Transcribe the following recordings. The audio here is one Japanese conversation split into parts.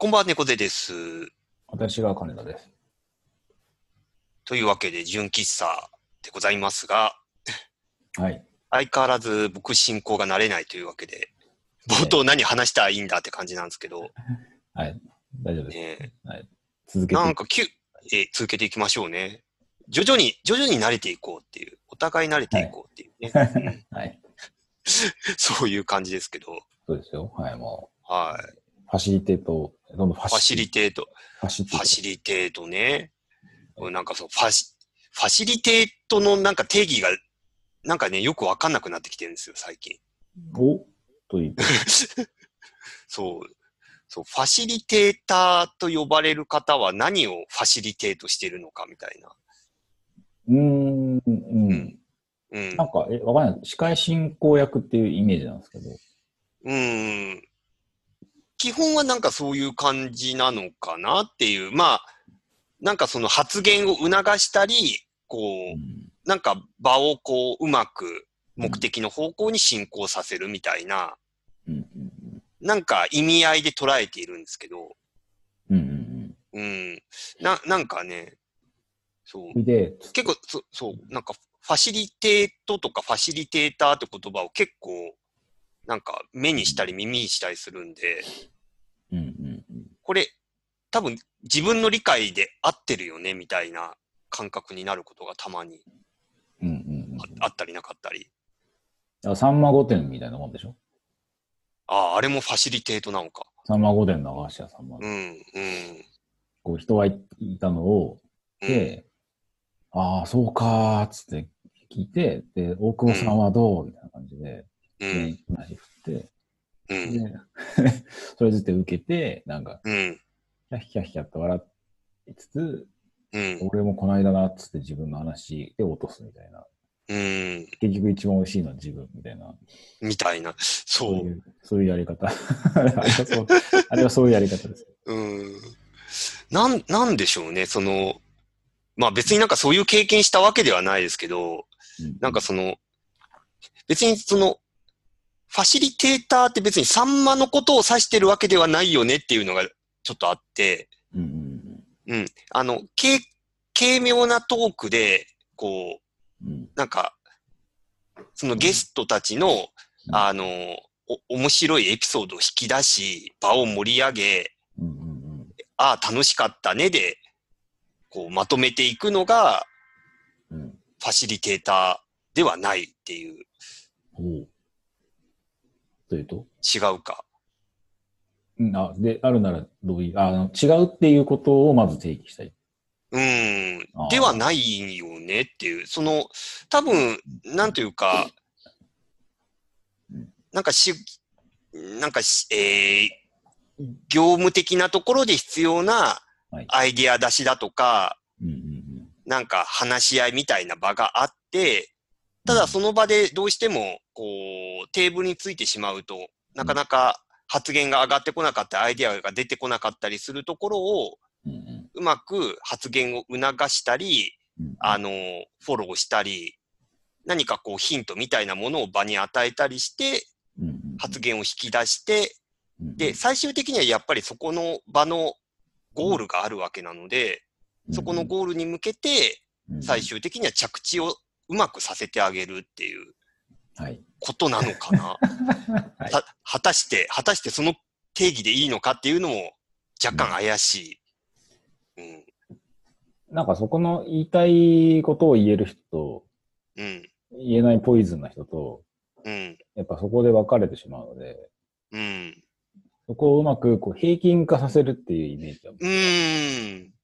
こんばんは、猫背です。私が金田です。というわけで、純喫茶でございますが、はい。相変わらず僕進行が慣れないというわけで、冒頭何話したらいいんだって感じなんですけど、はい。大丈夫です。ね、続けて。なんかきゅ、えー続けていきましょうね。徐々に、徐々に慣れていこうっていう、お互い慣れていこうっていうね、うんはい。そういう感じですけど、そうですよ。はい。もはい。う、ファシリテート、どんどんファシリテート、ファシリテート。ファシリテートね。なんかそう、ファシ、ファシリテートのなんか定義が、なんかね、よくわかんなくなってきてるんですよ、最近。おという。そう。そう、ファシリテーターと呼ばれる方は何をファシリテートしているのかみたいな。うーん、うん。うん。なんか、え、わかんない。司会進行役っていうイメージなんですけど。うん。基本はなんかそういう感じなのかなっていう。まあ、なんかその発言を促したり、こう、うんなんか場をこう、うまく目的の方向に進行させるみたいな、なんか意味合いで捉えているんですけど、うん。うんうんうん。な、なんかね、そううん。。で、結構、そそう、なんか、ファシリテートとかファシリテーターって言葉を結構、なんか目にしたり耳にしたりするんで、うんうんうん。これ、多分自分の理解で合ってるよね、みたいな感覚になることがたまにうんうんうん。ああったりなかったり。だからさんま御殿みたいなもんでしょ？ああ、あれもファシリテートなのか。さんま御殿の屋さんまで。うん、うん。こう人がいいたのを、うん、で、ああ、そうかーっつって聞いて、で、大久保さんはどう？みたいな感じで、うん、って、うん、で、それずって受けて、なんか、うん、ヒャッヒャッヒャッと笑いつつ、うん、俺もこの間なっつって自分の話で落とすみたいな。うん、結局一番美味しいのは自分みたいな。みたいな。そそうう。いう、そういうやり方。あれはそう、あれはそういうやり方です。うん。なん、なんでしょうね、その、まあ別になんかそういう経験したわけではないですけど、うんなんかその、別にその、ファシリテーターって別にサンマのことを指してるわけではないよねっていうのがちょっとあって、うんうんうん。あの、軽、軽妙なトークで、こう、なんか、そのゲストたちの、うん。あの、お、面白いエピソードを引き出し、場を盛り上げ、ああ、楽しかったねで、こう、まとめていくのが。ファシリテーターではないっていう。というと？違うか。うん、あ、で、あるならどういう、あ違うっていうことをまず定義したい。うーん。ではないよねっていう、その、多分、なんというかうん、なんかし、なんかし、えー業務的なところで必要なはいアイディア出しだとか、うんうんなんか話し合いみたいな場があって、ただその場でどうしても、こう、テーブルについてしまうと、なかなか発言が上がってこなかった、アイデアが出てこなかったりするところを、うまく発言を促したり、うんあの、フォローしたり、何かこうヒントみたいなものを場に与えたりして、発言を引き出して、うんで、最終的にはやっぱりそこの場のゴールがあるわけなので、そこのゴールに向けて、最終的には着地をうまくさせてあげるっていうはい。ことなのかな。はいた果たして、果たしてその定義でいいのかっていうのも若干怪しい。うん。なんかそこの言いたいことを言える人と、うん。言えないポイズンな人と、うん。やっぱそこで分かれてしまうので、うん。そこをうまくこう平均化させるっていうイメージはうーん。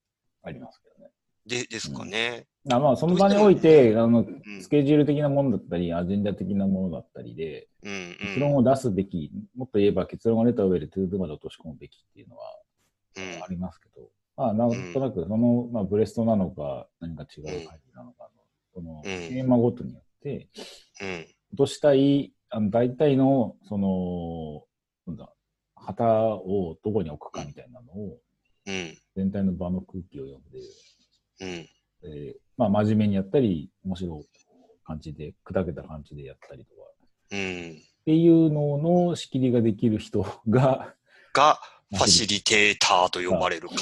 ありますけどね。で、ですかね。あまあ、その場において、あの、うんス。ケジュール的なものだったり、アジェンダ的なものだったりで、うん。結論を出すべき、もっと言えば結論が出た上で to do まで落とし込むべきっていうのはうん。ありますけど、まあ、なんとなくその、まあ、ブレストなのか、何か違う会議なのかの、このテーマごとによって、うん。落としたい、あの、大体の、その、なんだ、旗をどこに置くかみたいなのを、うん。全体の場の空気を読んで、うん。えーまあ、真面目にやったり、面白い感じで、砕けた感じでやったりとか、うん。っていうのの仕切りができる人が、が、ファシリテーターと呼ばれる方。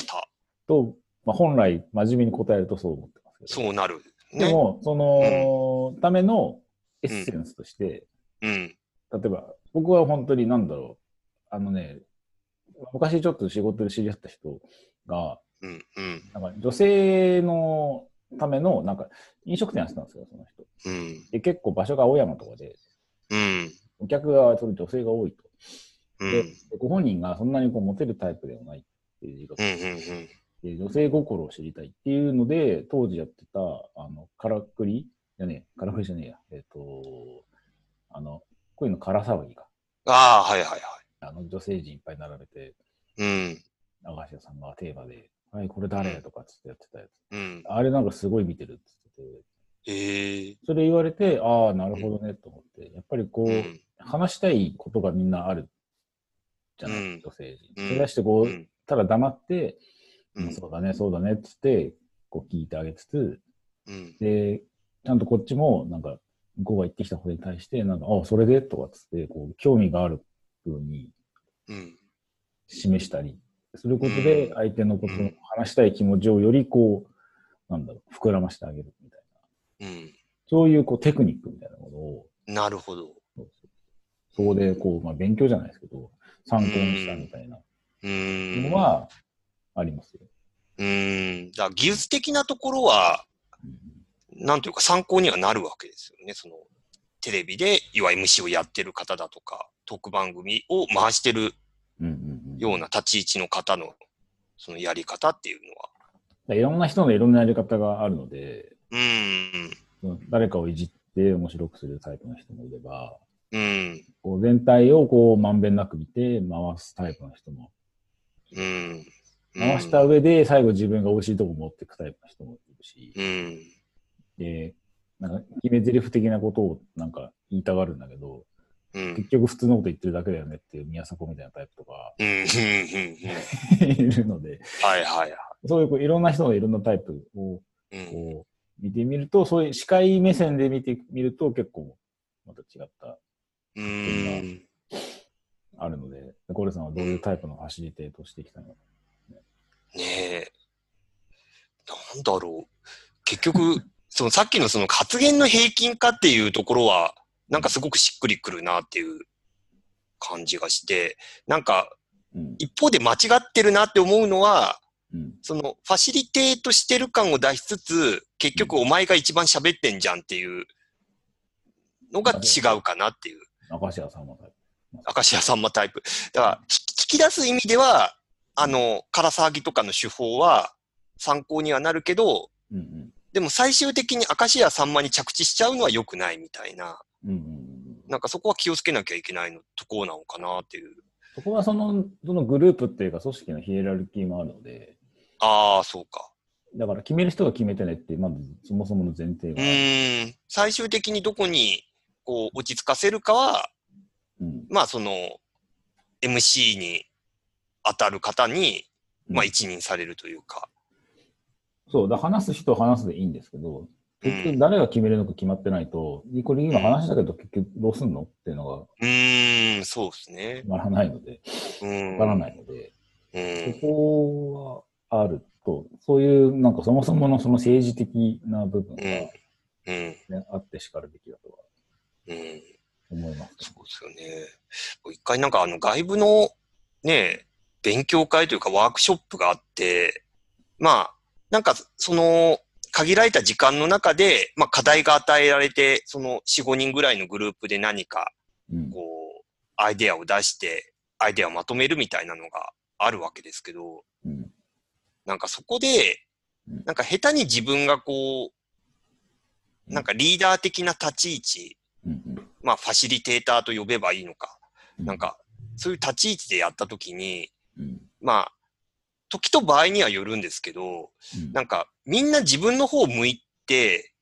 と、まあ、本来真面目に答えるとそう思ってますけど。そうなる。ね。でも、その、ためのエッセンスとして、うん。例えば、僕は本当になんだろう、あのね、昔ちょっと仕事で知り合った人が、うん。うん。なんか女性のための、なんか飲食店やってたんですよ、その人。うん。で、結構場所が青山とかで、うん。お客がそれ女性が多いと。でうん。ご本人がそんなにこうモテるタイプではないっていう言い方うん。うん。で女性心を知りたいっていうので、当時やってた、あの、からくりじゃねえ、からくりじゃねえや。えっ、と、あの、こういうのから騒ぎが。ああ、はいはいはい。あの、女性陣いっぱい並べて、うん。長橋さんがテーマで、はい、これ誰？とかっつってやってたやつ。うん。あれなんかすごい見てるっつってて、ええそれ言われて、ああ、なるほどねと思って、やっぱりこう、うん。話したいことがみんなあるじゃない、うん女性陣。うんそれ出してこう、うん。ただ黙って、うん。そうだね、そうだねっつって、こう聞いてあげつつ、うん。で、ちゃんとこっちも、なんか、向こうが言ってきたことに対して、なんか、あ、それで？とかっつって、こう、興味があるようにうん。示したりすることでうん、相手のことをうん話したい気持ちをよりこう、なんだろう、膨らましてあげるみたいな。うん。そういうこうテクニックみたいなものを、なるほど。そこでこう、まあ勉強じゃないですけど、参考にしたみたいなう。のはありますよ。うーん。だ技術的なところは、なんというか参考にはなるわけですよね。その、テレビで、いわゆる MC をやってる方だとか、特番組を回してるうんような立ち位置の方の、そのやり方っていうのは。いろんな人のいろんなやり方があるので、うーん。誰かをいじって面白くするタイプの人もいれば、うん。こう全体をこうまんべんなく見て回すタイプの人も、うん。回した上で最後自分が美味しいとこ持っていくタイプの人もいるし、うん。で、なんか決め台詞的なことをなんか言いたがるんだけど、うん。結局普通のこと言ってるだけだよねっていう宮迫みたいなタイプとか。いるので、はいはいはい。そういうこういろんな人のいろんなタイプをうん。こう見てみると、そういう視界目線で見てみると結構また違ったうーん。あるので、コレさんはどういうタイプのファシリテートをしてきたのか。ねえ。なんだろう。結局、そのさっきのその発言の平均化っていうところは、なんかすごくしっくりくるなっていう感じがして、なんかうん。一方で間違ってるなって思うのは、うん。そのファシリテートしてる感を出しつつ、結局お前が一番喋ってんじゃんっていうのが違うかなっていう。明石家さんもタイプ。明石家さんまタイプ。だから、聞き出す意味では、あの、空騒ぎとかの手法は参考にはなるけど、うんうん。でも最終的に明石家さんまに着地しちゃうのは良くないみたいな。うんうんうん。なんかそこは気をつけなきゃいけないのところなのかなっていう。そこはその、そのグループっていうか組織のヒエラルキーもあるので、ああ、そうか。だから決める人が決めてねってまずそもそもの前提うがある。ーん。最終的にどこに、こう、落ち着かせるかは、うん。まあその、MC に当たる方に、まあうん一任されるというか。そう、だ話す人は話すでいいんですけど、結うん局誰が決めるのか決まってないと、これ今話したけど結局どうすんの？っていうのがうーん、そうですね決。まらないので、うん。わからないので、うん。そこはあると、そういうなんかそもそものその政治的な部分が、ねうん。あってしかるべきだとはうん。思います。そうですよね。一回なんかあの外部のね、勉強会というかワークショップがあって、まあ、なんかその限られた時間の中で、まあ課題が与えられて、その4、5人ぐらいのグループで何かうん。こう、アイデアを出して、アイデアをまとめるみたいなのがあるわけですけど、うん。なんかそこでうん、なんか下手に自分がこう、なんかリーダー的な立ち位置、まあファシリテーターと呼べばいいのか、うん。なんかそういう立ち位置でやったときに、うん。まあ、時と場合にはよるんですけど、うん。なんかみんな自分の方を向いて、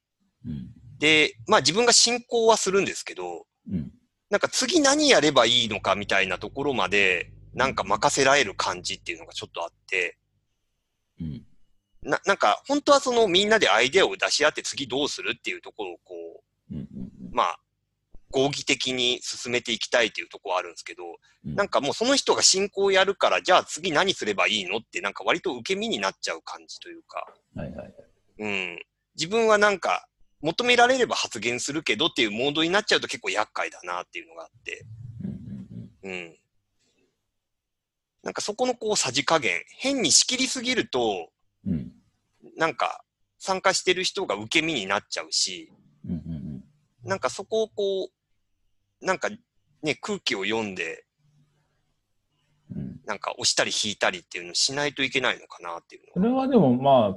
うん。で、まあ自分が進行はするんですけど、うん。なんか次何やればいいのかみたいなところまで、なんか任せられる感じっていうのがちょっとあって、うん。な、なんか本当はそのみんなでアイデアを出し合って次どうするっていうところをこう、うんうん。まあ、合議的に進めていきたいというところあるんですけど、うんなんかもうその人が進行をやるから、じゃあ次何すればいいの？って、なんか割と受け身になっちゃう感じというか、はいはいはい。うん。自分はなんか、求められれば発言するけどっていうモードになっちゃうと結構厄介だなっていうのがあって、うん。なんかそこのこうさじ加減、変に仕切りすぎると、うん。うんなんか参加してる人が受け身になっちゃうし、うんうんなんかそこをこう、なんかね、空気を読んで、うん。なんか押したり引いたりっていうのをしないといけないのかなっていうそのれはでもまあ、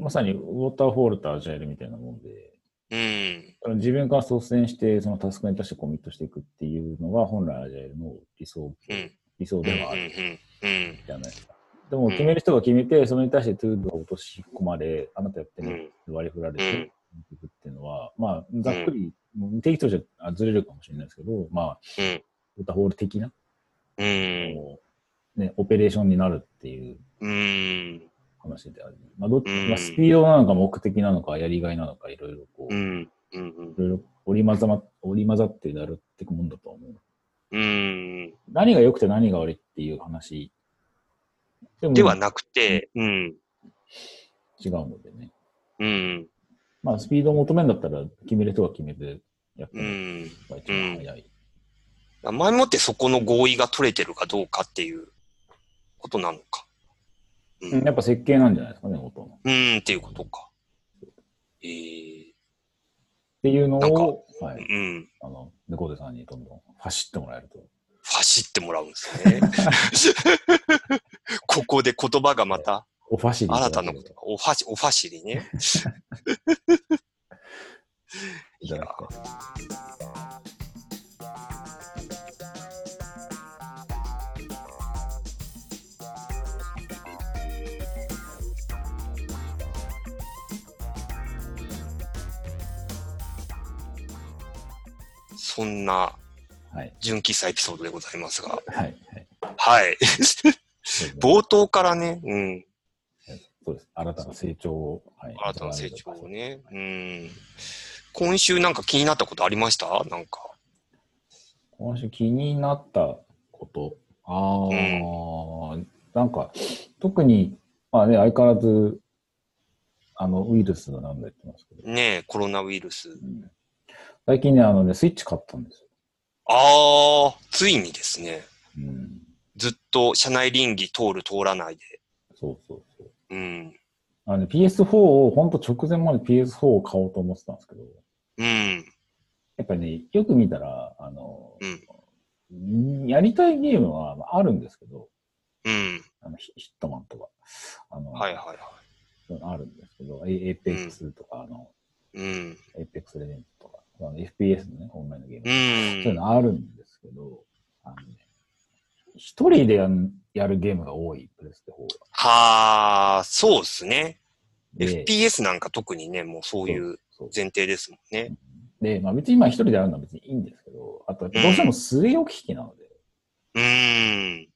まさにウォーターフォールとアジャイルみたいなもんで、うん。自分から率先してそのタスクに対してコミットしていくっていうのが本来アジャイルの理想、うん。理想うん。ではある。じゃないですか。でも決める人が決めて、それに対してトゥードが落とし込まれ、あなたやってね、うん。割り振られてうんいくっていうのは、まあ、ざっくり、定義としてはずれるかもしれないですけど、まあ、うん。ウォーターフォール的な、うん。ね、オペレーションになるっていううん。話である。まあ、どっまあ、スピードなのか目的なのか、やりがいなのか、いろいろこう、いうん。うん。ろいろ織り交ざま、織り交ざってやるっていくもんだと思う。うん。何が良くて何が悪いっていう話でもではなくて、うん。違うのでね。うん。まあ、スピードを求めるんだったら、決める人が決めてやってうるん。のが一番早い。前もってそこの合意が取れてるかどうかっていうことなのか。ううんやっぱ設計なんじゃないですかね、元の。っうん、っていうことか。ええていうのを、はい、うん。あの、猫背さんにどんどん走ってもらえると。走ってもらうんですね。ここで言葉がまたおファシリ新たなこと。おファシ、おファシリね。いただきたい。そんなはい。純喫茶エピソードでございますが。はい。はい。はい。冒頭からね、うん。そうです。新たな成長を。はい。新たな成長をね。うん。今週なんか気になったことありました？なんか。今週気になったこと？ああ、なんか、特に、まあね、相変わらず、あの、ウイルスがなんだ言ってますけど、ねえ、コロナウイルス。うん最近ね、あのね、スイッチ買ったんですよ。ああ、ついにですね。うん。ずっと社内倫理通る通らないで。そうそうそう。うん。あのね、PS4 を、ほんと直前まで PS4 を買おうと思ってたんですけど、うん。やっぱりね、よく見たら、あの、やりたいゲームはまああるんですけど、うん。あのヒヒットマンとか、あの、はいはいはい。あるんですけど、エエーペックスとか、あの、うん。エーペックスレジェンドとか、あの FPS のね、オンラインのゲーム、うん。そういうのあるんですけど、あのね、一人でやんやるゲームが多い、プレステ4が。はあ、そうですね。で FPS なんか特にね、もうそういう前提ですもんね。で、まあ別に今一人でやるのは別にいいんですけど、あとどうしても据え置き機なので、うーん。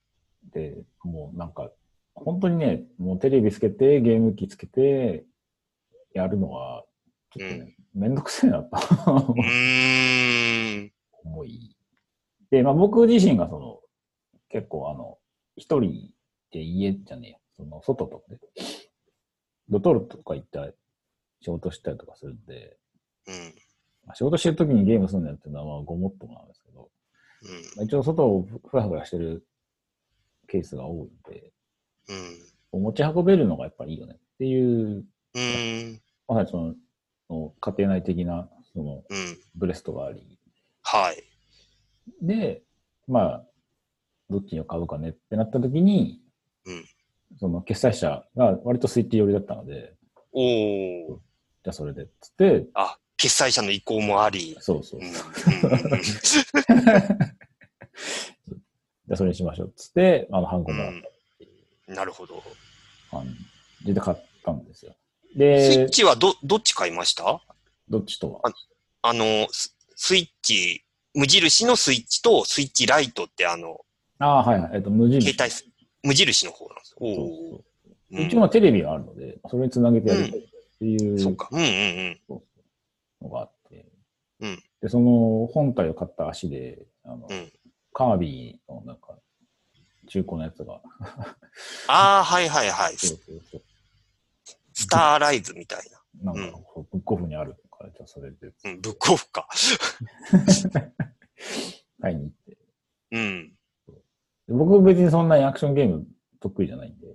で、もうなんか、本当にね、もうテレビつけて、ゲーム機つけて、やるのは、ちょっとね、めんどくせえなとうーん。思い。で、まあ僕自身がその、結構あの、一人で家じゃねえよ、その、外とかで、ドトールとか行ったり、仕事したりとかするんで、うん。まあ仕事してる時にゲームするのやっていうのはまあごもっともなんですけど、まあ一応外をふらふらしてるケースが多いんで、うん。持ち運べるのがやっぱりいいよねっていう、うん。うん。まさにその、その家庭内的な、その、うん。ブレストがあり、はい。で、まあ、どっちを買うかねってなった時に、うんその決済者が割とスイッチ寄りだったので、おー。じゃあそれでっつって、あ、決済者の意向もあり。そうそうう。ん。うん じゃあそれにしましょうっつって、あの、ハンコもらっうんなるほど。た感じで買ったんですよ。スイでッ、チはど、どっち買いました？どっちとは？あの、ススイッチ、無印のスイッチとスイッチライトってあの、ああ、はいはい。えっと、無印。携帯す、無印の方なんですよ。おそうーそううん一応まあテレビがあるので、それにつなげてやりたいっていうそうか。うんうんうん。のがあって、うんで、その本体を買った足で、あの、うんカービィのなんか、中古のやつが、ああ、はいはいはい。そうそうそう。スターライズみたいなんか、ブックオフにあるから、じゃあそれでな。うん、ブックオフか。買いに行って。うん。で僕別にそんなにアクションゲーム得意じゃないんで、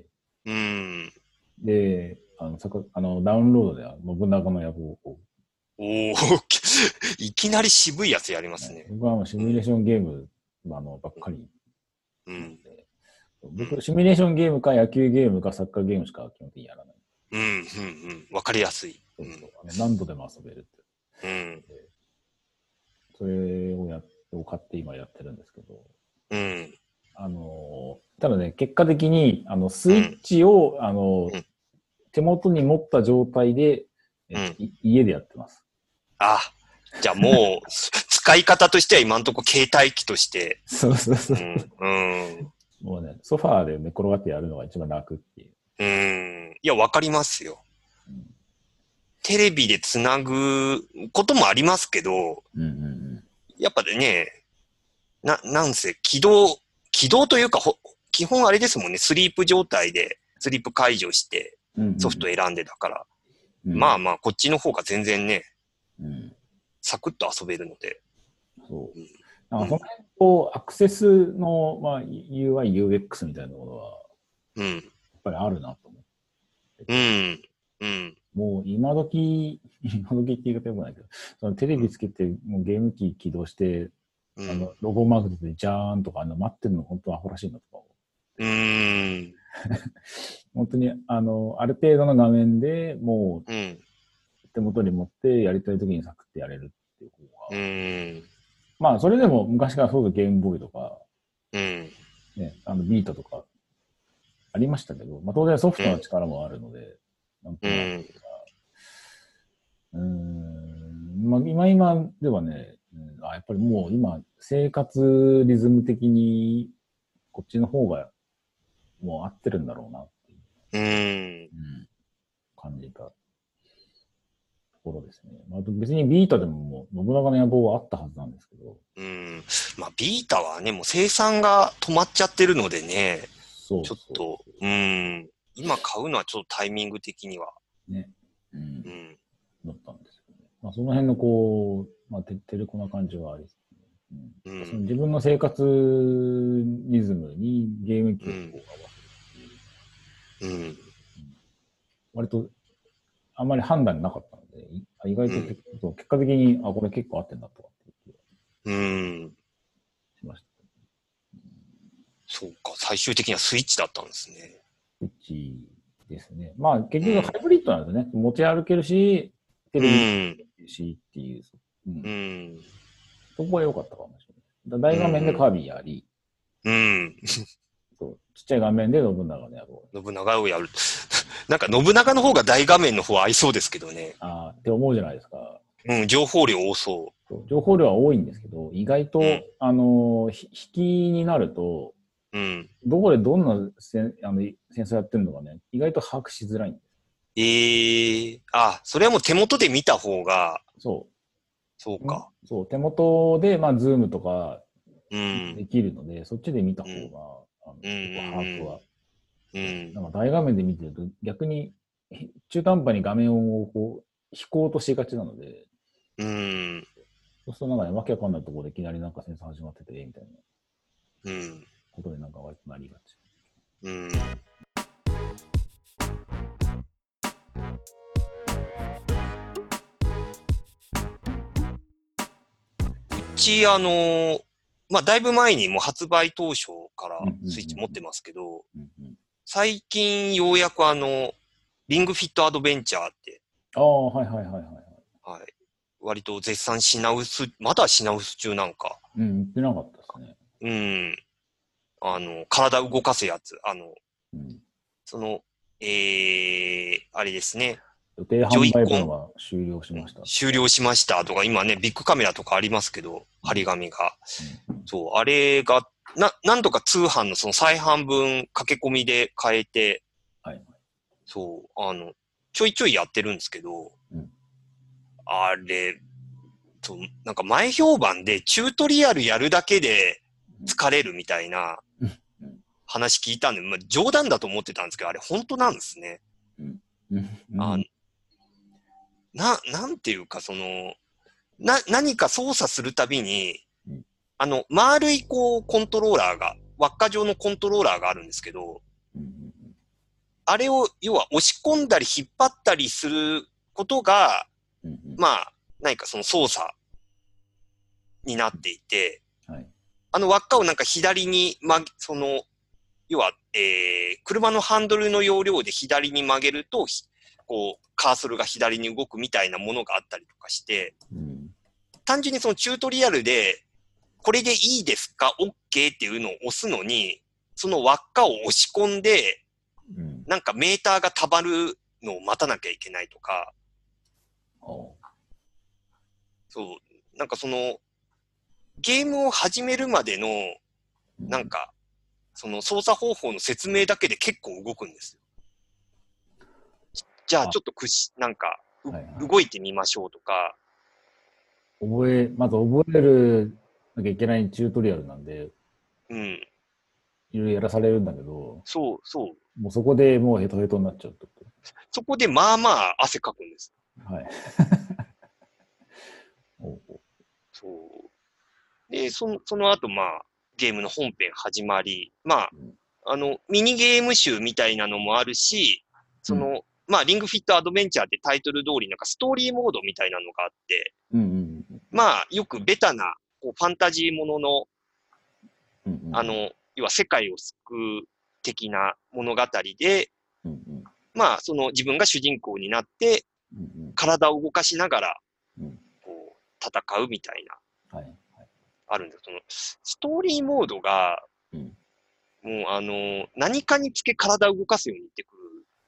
うん。で、あの、あのダウンロードでは信長の野望を、おお いきなり渋いやつやりますね。僕はもうシミュレーションゲームあのばっかりうん。で、僕、シミュレーションゲームか野球ゲームかサッカーゲームしか基本的にやらない。うん、うん、うん。わかりやすい。そう何度でも遊べるって。うん。それをやを買って今やってるんですけど、うん。あのー、ただね、結果的に、あの、スイッチを、あのうん、手元に持った状態で、えい家でやってます。あ、じゃあもう、す 使い方としては今んとこ携帯機として。そうそうそうう。ん。うん。もうね、ソファーで寝転がってやるのが一番楽っていう。うん。いや、わかりますようん。テレビでつなぐこともありますけど、うんうんうん。やっぱね、な、なんせ、起動、起動というか、ほ基本あれですもんね、スリープ状態で、スリープ解除してうんうんソフト選んでだから、うんまあまあ、こっちの方が全然ね、うん。サクッと遊べるので。そううん。なんかその辺、こう、アクセスの、まあ、UI、UX みたいなものは、うん。やっぱりあるなと思って。うん。うん。もう今時、今時って言い方よくないけど、そのテレビつけて、もうゲーム機起動して、うんあの、。ロゴマーク出て、じゃーんとか、あの、待ってるの本当アホらしいなとか。うん。本当に、あの、ある程度の画面でもう手元に持ってやりたい時にサクってやれるっていう方が。うん。まあ、それでも昔からそうだゲームボーイとか、うん。ね、あの、ビートとか、ありましたけど、まあ当然ソフトの力もあるので、なんとうなくん。うーん、まあ今今ではね、うんあやっぱりもう今、生活リズム的に、こっちの方が、もう合ってるんだろうなっていう、うん。うん感じたところですね。まあ、別にビータでももう、信長の野望はあったはずなんですけど、うん。まあ、ビータはね、もう生産が止まっちゃってるのでね、そうちょっと、うん。今買うのはちょっとタイミング的には。ね、うんう、ん。だったんですよね。まあ、その辺のこう、まあ、ててれこな感じはあり。うんうんその自分の生活リズムにゲーム機をこう合わせるっていう、うん。割とあんまり判断なかったので、い意外と結果的に、あ、これ結構合ってんだとかっていうん。しました。そうか、最終的にはスイッチだったんですね。スイッチですね。まあ結局ハイブリッドなんですよね。持ち歩けるし、テうレビしっていう。うんうん。そこは良かったかもしれない。だ大画面でカービィやり、うん。そうちっちゃい画面で信長の野望。信長をやる。なんか信長の方が大画面の方合いそうですけどね。ああ、って思うじゃないですか。うん、情報量多そそう情報量は多いんですけど、意外と、うんあの、ひ引きになると、う。うん。どこでどんな戦あの戦争やってるのかね、意外と把握しづらいんです。ええあ、それはもう手元で見た方が、そそうか。う。そう、手元で、まあ、ズームとかうん。できるので、そっちで見た方が、うんあの把握は。うん。なんか大画面で見てると、逆にへ中途半端に画面をこう引こうとしがちなので、うん。そうするとなんかね、わけわかんないところでいきなりなんか戦争始まってて、みたいなうん。ことでなんか割となりがち。うん。うち、あの、まあ、だいぶ前にもう発売当初からスイッチ持ってますけど、最近ようやくあの、リングフィットアドベンチャーって、ああ、はいはいはいはい。はい。割と絶賛品薄、まだ品薄中なんか。うん、言ってなかったですね。うん。あの、体動かすやつ。あの、うん、その、えー、あれですね。予定販売分は終了しました。終了しましたとか、今ね、ビッグカメラとかありますけど、張り紙が。そう、あれが、な、なんとか通販のその再販分駆け込みで変えて、はい。そう、あの、ちょいちょいやってるんですけど、うんあれ、と、なんか前評判でチュートリアルやるだけで疲れるみたいなうん話聞いたんで、まあ、冗談だと思ってたんですけど、あれ本当なんですね。うんあな、なんていうか、その、な、何か操作するたびにうん、あの、丸いこう、コントローラーが、輪っか状のコントローラーがあるんですけど、うんあれを、要は押し込んだり引っ張ったりすることが、まあ、何かその操作になっていて、はい。あの輪っかをなんか左に曲げ、その、要は、えー、車のハンドルの要領で左に曲げると、ひこう、カーソルが左に動くみたいなものがあったりとかして、うん。単純にそのチュートリアルで、これでいいですか ?OK っていうのを押すのに、その輪っかを押し込んで、うん。なんかメーターが溜まるのを待たなきゃいけないとか、おそう、なんかその、ゲームを始めるまでの、うん。なんか、その操作方法の説明だけで結構動くんですよ。じゃああちょっとくし、なんか、うはいはい動いてみましょうとか、覚え、まず覚えるなきゃいけないチュートリアルなんで、うん、いろいろやらされるんだけど、そうそう。もうそこでもうヘトヘトになっちゃうってこそこでまあまあ汗かくんです。と。はい。おそう。で、その、その後まあ、ゲームの本編始まり、まあうん、あの、ミニゲーム集みたいなのもあるし、その、まあ、リングフィットアドベンチャーってタイトル通りなんかストーリーモードみたいなのがあって、うんうんまあ、よくベタな、こう、ファンタジーものの、うんうん。あ、の、要は世界を救う的な物語で、うんうん。まあ、その自分が主人公になって、うんうん。体を動かしながら、うん。こう、戦うみたいな、はいはい。あるんですその、ストーリーモードが、うん。もう、あの、何かにつけ体を動かすようになってく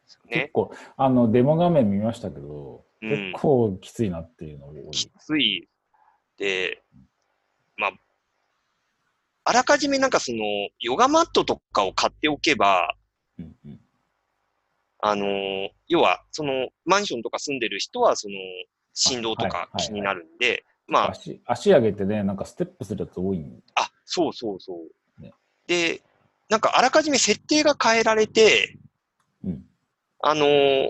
ですよね。結構、あの、デモ画面見ましたけど、うん結構きついなっていうのを、きつい。で、まあ、あらかじめなんかその、ヨガマットとかを買っておけば、うんうんあのー要は、その、マンションとか住んでる人は、その、振動とかはいはいはい気になるんで、まあ、足足上げてね、なんかステップするやつ多いんあ、そうそうそう。ねで、なんかあらかじめ設定が変えられて、うん。あのー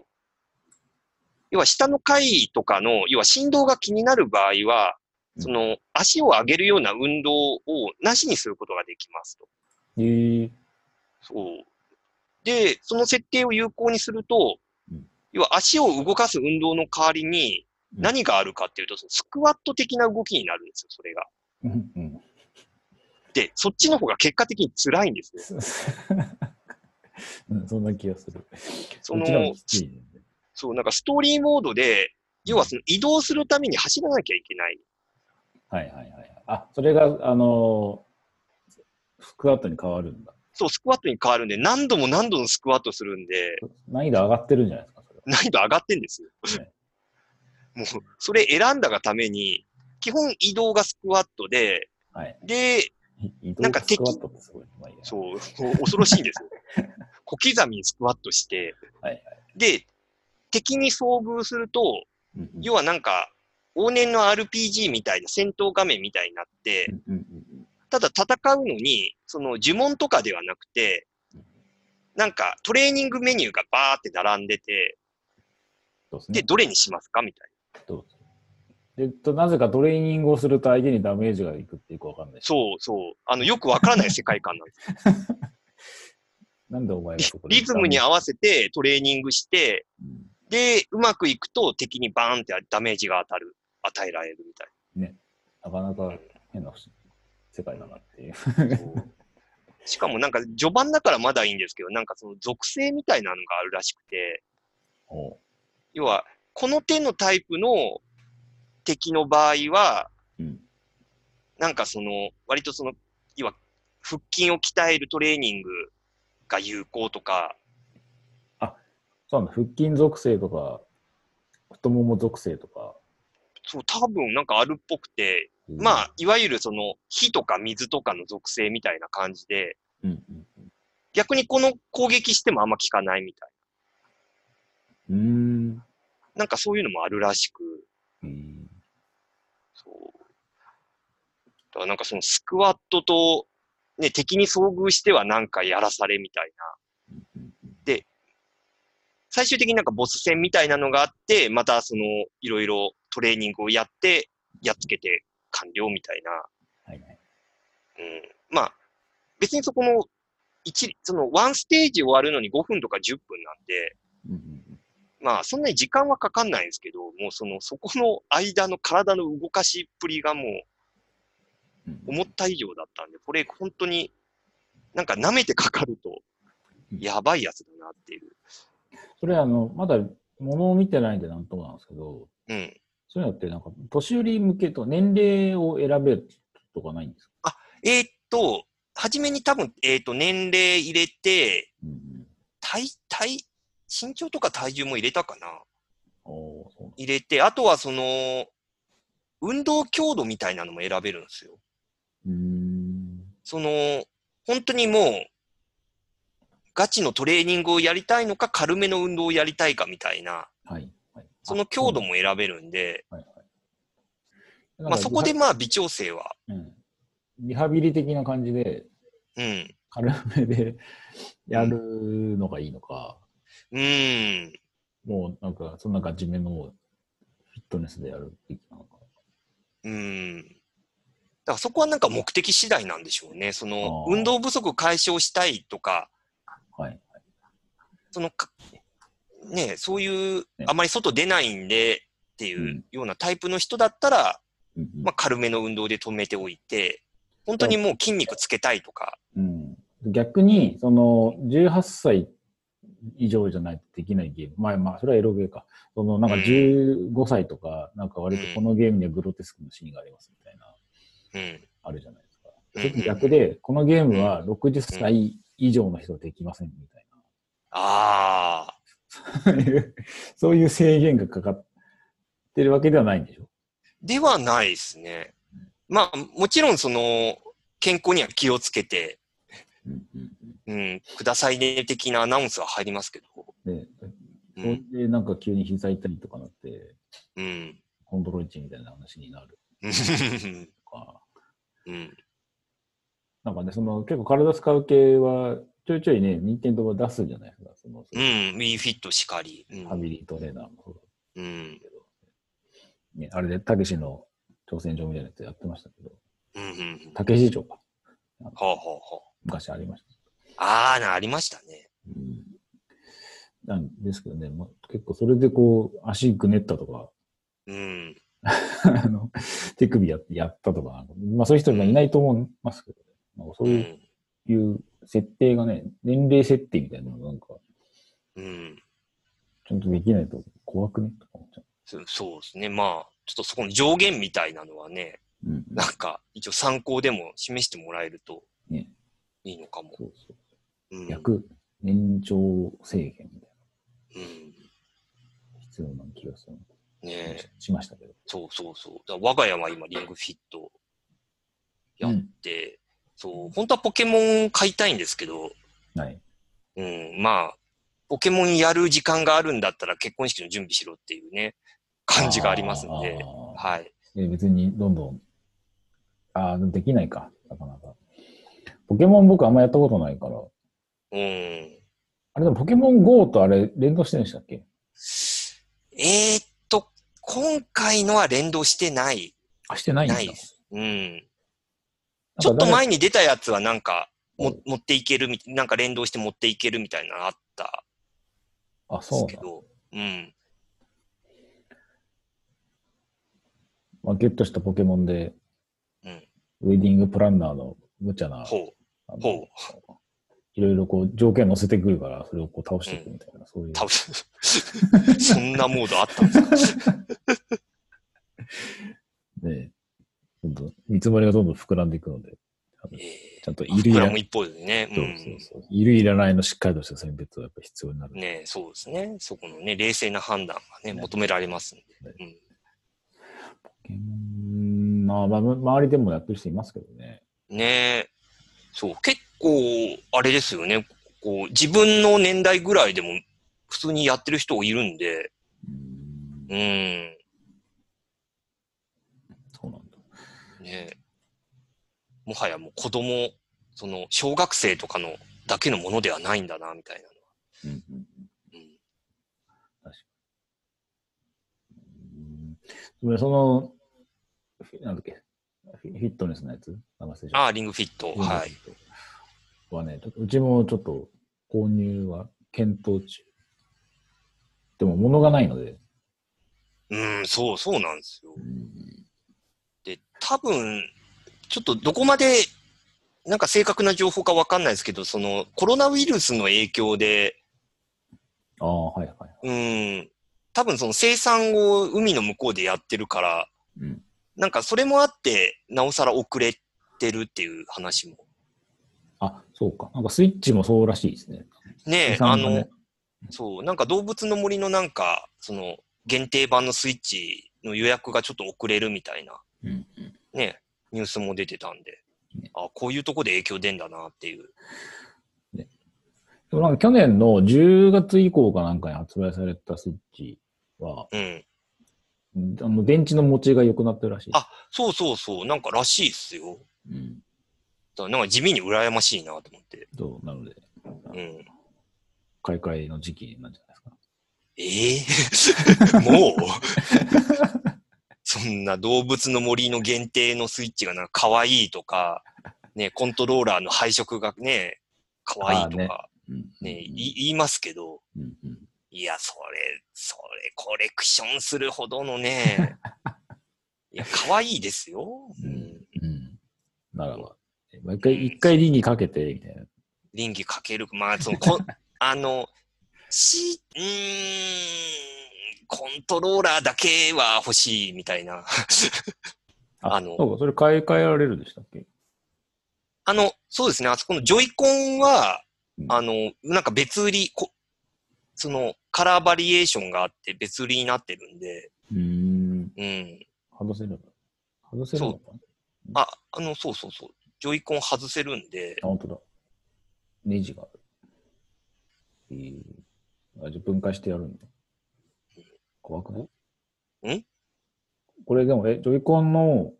要は下の階とかの、要は振動が気になる場合は、うんその足を上げるような運動をなしにすることができますと。えー、そう。で、その設定を有効にすると、うん要は足を動かす運動の代わりにうん何があるかっていうと、そのスクワット的な動きになるんですよ、それが。うんうん。で、そっちの方が結果的に辛いんですよ。うん、そんな気がする。その。そう、なんかストーリーモードで、要はその移動するために走らなきゃいけない。はいはいはい。あ、それが、あのースクワットに変わるんだ。そう、スクワットに変わるんで、何度も何度もスクワットするんで、難易度上がってるんじゃないですか、難易度上がってんですよ。ね もう、それ選んだがために、基本移動がスクワットで、は。はい。で、なんかスクワットってすごい。まあいいやそう、恐ろしいんですよ。小刻みにスクワットして、はいはい。で、敵に遭遇すると、うんうん要はなんか、往年の RPG みたいな戦闘画面みたいになってう、んうんうんただ戦うのに、その呪文とかではなくて、なんかトレーニングメニューがバーって並んでて、で。どれにしますかみたいな。どうぞでと、なぜかトレーニングをすると相手にダメージがいくってよくわかんないし。そうそう。あの、よくわからない世界観なんです。なんでお前がそこでリズムに合わせてトレーニングして、うん。で、うまくいくと敵にバーンってダメージが当たる、与えられるみたいな。かなか変な世界だなっていう。しかもなんか序盤だからまだいいんですけど、なんかその属性みたいなのがあるらしくて、要は、この手のタイプの敵の場合は、うん。なんかその、割とその、要は、腹筋を鍛えるトレーニングが有効とか、そうなんだ。腹筋属性とか、太もも属性とか。そう、多分なんかあるっぽくて、まあ、いわゆるその、火とか水とかの属性みたいな感じで、うんうんうん。逆にこの攻撃してもあんま効かないみたいうーん。な。なんかそういうのもあるらしく、うんそそう。だからなんかそのスクワットと、ね、敵に遭遇してはなんかやらされみたいな。で、最終的になんかボス戦みたいなのがあって、またその、いろいろトレーニングをやって、やっつけて完了みたいな。はいはい。うん。まあ、別にそこの、一、その、ワンステージ終わるのに5分とか10分なんで、まあ、そんなに時間はかかんないんですけど、もうその、そこの間の体の動かしっぷりがもう、うん思った以上だったんで、これ本当に、なんか舐めてかかると、やばいやつだなっていう。それあの、まだ物を見てないんでなんともなんですけど、うん。そういうのってなんか、年寄り向けと年齢を選べるとかないんですか？えーっと、初めに多分、えーっと、年齢入れて、うんうん。体、体、身長とか体重も入れたかな入れて、あとはその、運動強度みたいなのも選べるんですよ。うーん。その、本当にもう、ガチのトレーニングをやりたいのか、軽めの運動をやりたいかみたいな、はい。はい、その強度も。も選べるんで、はいはい。まあそこでリまあ微調整は、ハ、うん、リハビリ的な感じで、うん、軽めで やるのがいいのか、うーん、もうなんか、そんなガチめのフィットネスでやるべきなのか。うーん。だからそこはなんか目的次第なんでしょうね。その、運動不足解消したいとか、はい。そのか、ね、そういうね、あまり外出ないんでっていううんようなタイプの人だったら、うんうんまあ軽めの運動で止めておいて、本当にもう筋肉つけたいとか、うん、逆に、その、18歳以上じゃないとできないゲーム。まあまあ、それはエロゲーか。その、なんかうん15歳とか、なんか割とこのゲームにはグロテスクなシーンがありますみたいな、うん。あるじゃないですか。うん逆で、このゲームは60歳以上の人はできませんみたいああ。な。そういう制限がかかってるわけではないんでしょ？ではないですね。まあ、もちろんその、健康には気をつけて、うんくださいね的なアナウンスは入りますけど、うん。で、うでなんか急に膝痛いとかなって、うん、コントロール値みたいな話になるか、うん、なんかね、その結構体使う系は、ちょいちょいね、任天堂は出すじゃないですか。その、うん、ウィーフィットしかり、うん。ファミリートレーナーもそうだうん、けど、ね、あれで、たけしの挑戦状みたいなやつやってましたけど、うん、うん、たけし城か。はあ、はあ、は昔ありました。あ。あありましたね。うん、なんですけどね、まあ、結構それでこう、足ぐねったとか、うん、あの、手首ややったとかまあそういう人はいないと思いますけどね。なんかそうういん、う設定がね、年齢設定みたいなのがなんか、うん。ちゃんとできないと怖くねとか思っちゃそそうですね。まあ、ちょっとそこの上限みたいなのはね、う。うん。なんか、一応参考でも示してもらえるとね、いいのかも。そうそう。うん、逆、年長制限みたいうん。な必要な気がする、ねえ。しましたけど。そうそうそう。我が家は今リングフィットやって、そう、本当はポケモン買いたいんですけど、はい。うん、まあ、ポケモンやる時間があるんだったら結婚式の準備しろっていうね、感じがありますんで、はい。え別にどんどん、ああ、できないか、なかなか。ポケモン僕あんまやったことないから。うん。あれでもポケモン GO とあれ連動してるんでしたっけ？えー、今回のは連動してない、あ、してないんだ。ないです。うん。ちょっと誰前に出たやつはなんか、もうん持っていけるみ、なんか連動して持っていけるみたいなのあったあ、そうけど、うん。まあ、ゲットしたポケモンで、うんウェディングプランナーの無茶な、ほあのほいろいろこう条件乗せてくるから、それをこう倒していくみたいな、そういうう。。多分、そんなモードあったんですか？ね、どんどん見積もりがどんどん膨らんでいくので、ちゃんとえいるいらない、一方でね。そうそうそういるいらないのしっかりとした選別はやっぱ必要になる。うん。ねそうですね。そこのね、冷静な判断がね、ね求められますんで。ねうん。まあ、まあ、周りでもやってる人いますけどね。ねえ。そう、結構、あれですよね。こう、自分の年代ぐらいでも普通にやってる人いるんで、うんうん。そうなんね。もはやもう子供、その、小学生とかのだけのものではないんだな、みたいなのは。うんうんうん。うんその、フィなんだっけ、フィットネスのやつ？ああ、リングフィット。はい。。はね、ちょっとうちもちょっと購入は検討中。でも物がないので、うん、そう、そうなんですよ。うんで、多分、ちょっとどこまで、なんか正確な情報かわかんないですけど、その、コロナウイルスの影響で、ああ、はいはい。うん、多分その生産を海の向こうでやってるから、うん。なんかそれもあって、なおさら遅れてるっていう話も。あ、そうか。なんかスイッチもそうらしいですね。ねえ、あのそう、なんか動物の森のなんか、その、限定版のスイッチの予約がちょっと遅れるみたいな、うんうん。ね、ニュースも出てたんでね、あこういうとこで影響出んだなっていう。でもなんか去年の10月以降かなんかに発売されたスイッチは、うん。あの電池の持ちが良くなってるらしい。あそうそうそう、なんからしいっすよ。うん。なんか地味に羨ましいなと思って。そう、なので、うん。買い替えの時期なんじゃないですか。ええ もう？そんな動物の森の限定のスイッチがなんか可愛いとか、ね、コントローラーの配色がね、可愛いとか、うん。ね、い言いますけど、うんうん。いや、それ、それ、コレクションするほどのね、いや、可愛いですよ。うん。うん。ならば、一回、一回輪にかけて、みたいな。臨機かける、まあ、その、こ あの、し、うーん、コントローラーだけは欲しいみたいな。ああのそうか、それ買い替えられるでしたっけ？あの、そうですね、あそこのジョイコンは、うんあの、なんか別売り、こその、カラーバリエーションがあって別売りになってるんで、うーん。うん。外せるの外せるのあ、あの、そうそうそう。ジョイコン外せるんで、あ、本当だ。ネジがある。えー、あ、じゃあ分解してやるんだ。怖くない？ん？これでも、え、ジョイコンの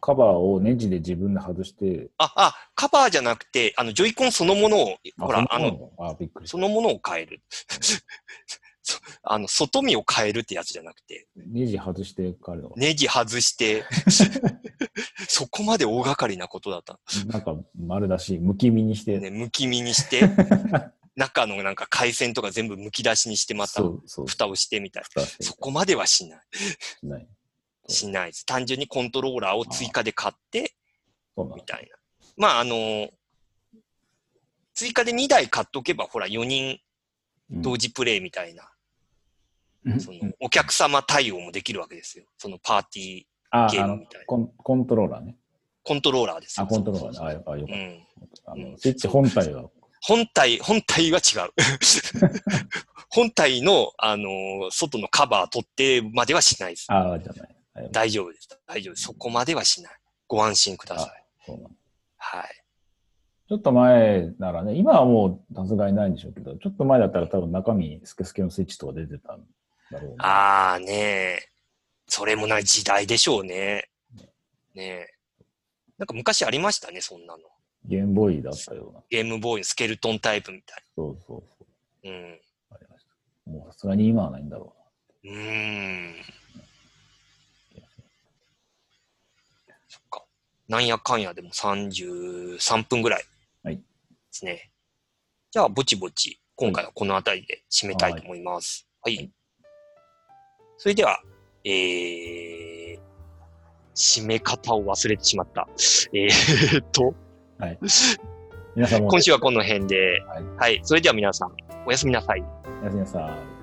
カバーをネジで自分で外して、あ、あ、カバーじゃなくて、あの、ジョイコンそのものを、ほら、あその、の、あ、びっくり。そのものを変える。そ あの、外見を変えるってやつじゃなくて、ネジ外してるのかネジ外して、そこまで大掛かりなことだった。なんか丸出し、むき身にして、ね、むき身にして、中のなんか回線とか全部むき出しにしてまた蓋をしてみたいな。そこまではしない。しない。しないです。単純にコントローラーを追加で買って、みたいな。まあ、あの追加で2台買っとけば、ほら、4人同時プレイみたいな、うんその、お客様対応もできるわけですよ。そのパーティーゲームみたいな。コン、コントローラーね。コントローラーですよ。あ、コントローラーね。あ、あよかっうん。た。あの、うんスイッチ本体は、本体、本体は違う。本体の、あのー外のカバー取ってまではしないです。あ、じゃない。はい大丈夫です。大丈夫です。そこまではしない。ご安心ください。はい。ちょっと前ならね、今はもうさすがにないんでしょうけど、ちょっと前だったら多分中身スケスケのスイッチとか出てたんだろうな。ああねえ。それもない時代でしょうね。ねえ。なんか昔ありましたね、そんなの。ゲームボーイだったような。ゲームボーイのスケルトンタイプみたいそうそうそう。な。うん。ありました。もうさすがに今はないんだろうーん。そっか。なんやかんやでも33分ぐらい。はいですね。じゃあ、ぼちぼち、今回はこの辺りで締めたいと思います。はい。はいそれでは、えー、締め方を忘れてしまった。えーっと。はい。皆さんも、今週はこの辺で、はいはい。それでは皆さん、おやすみなさい。おやすみなさい。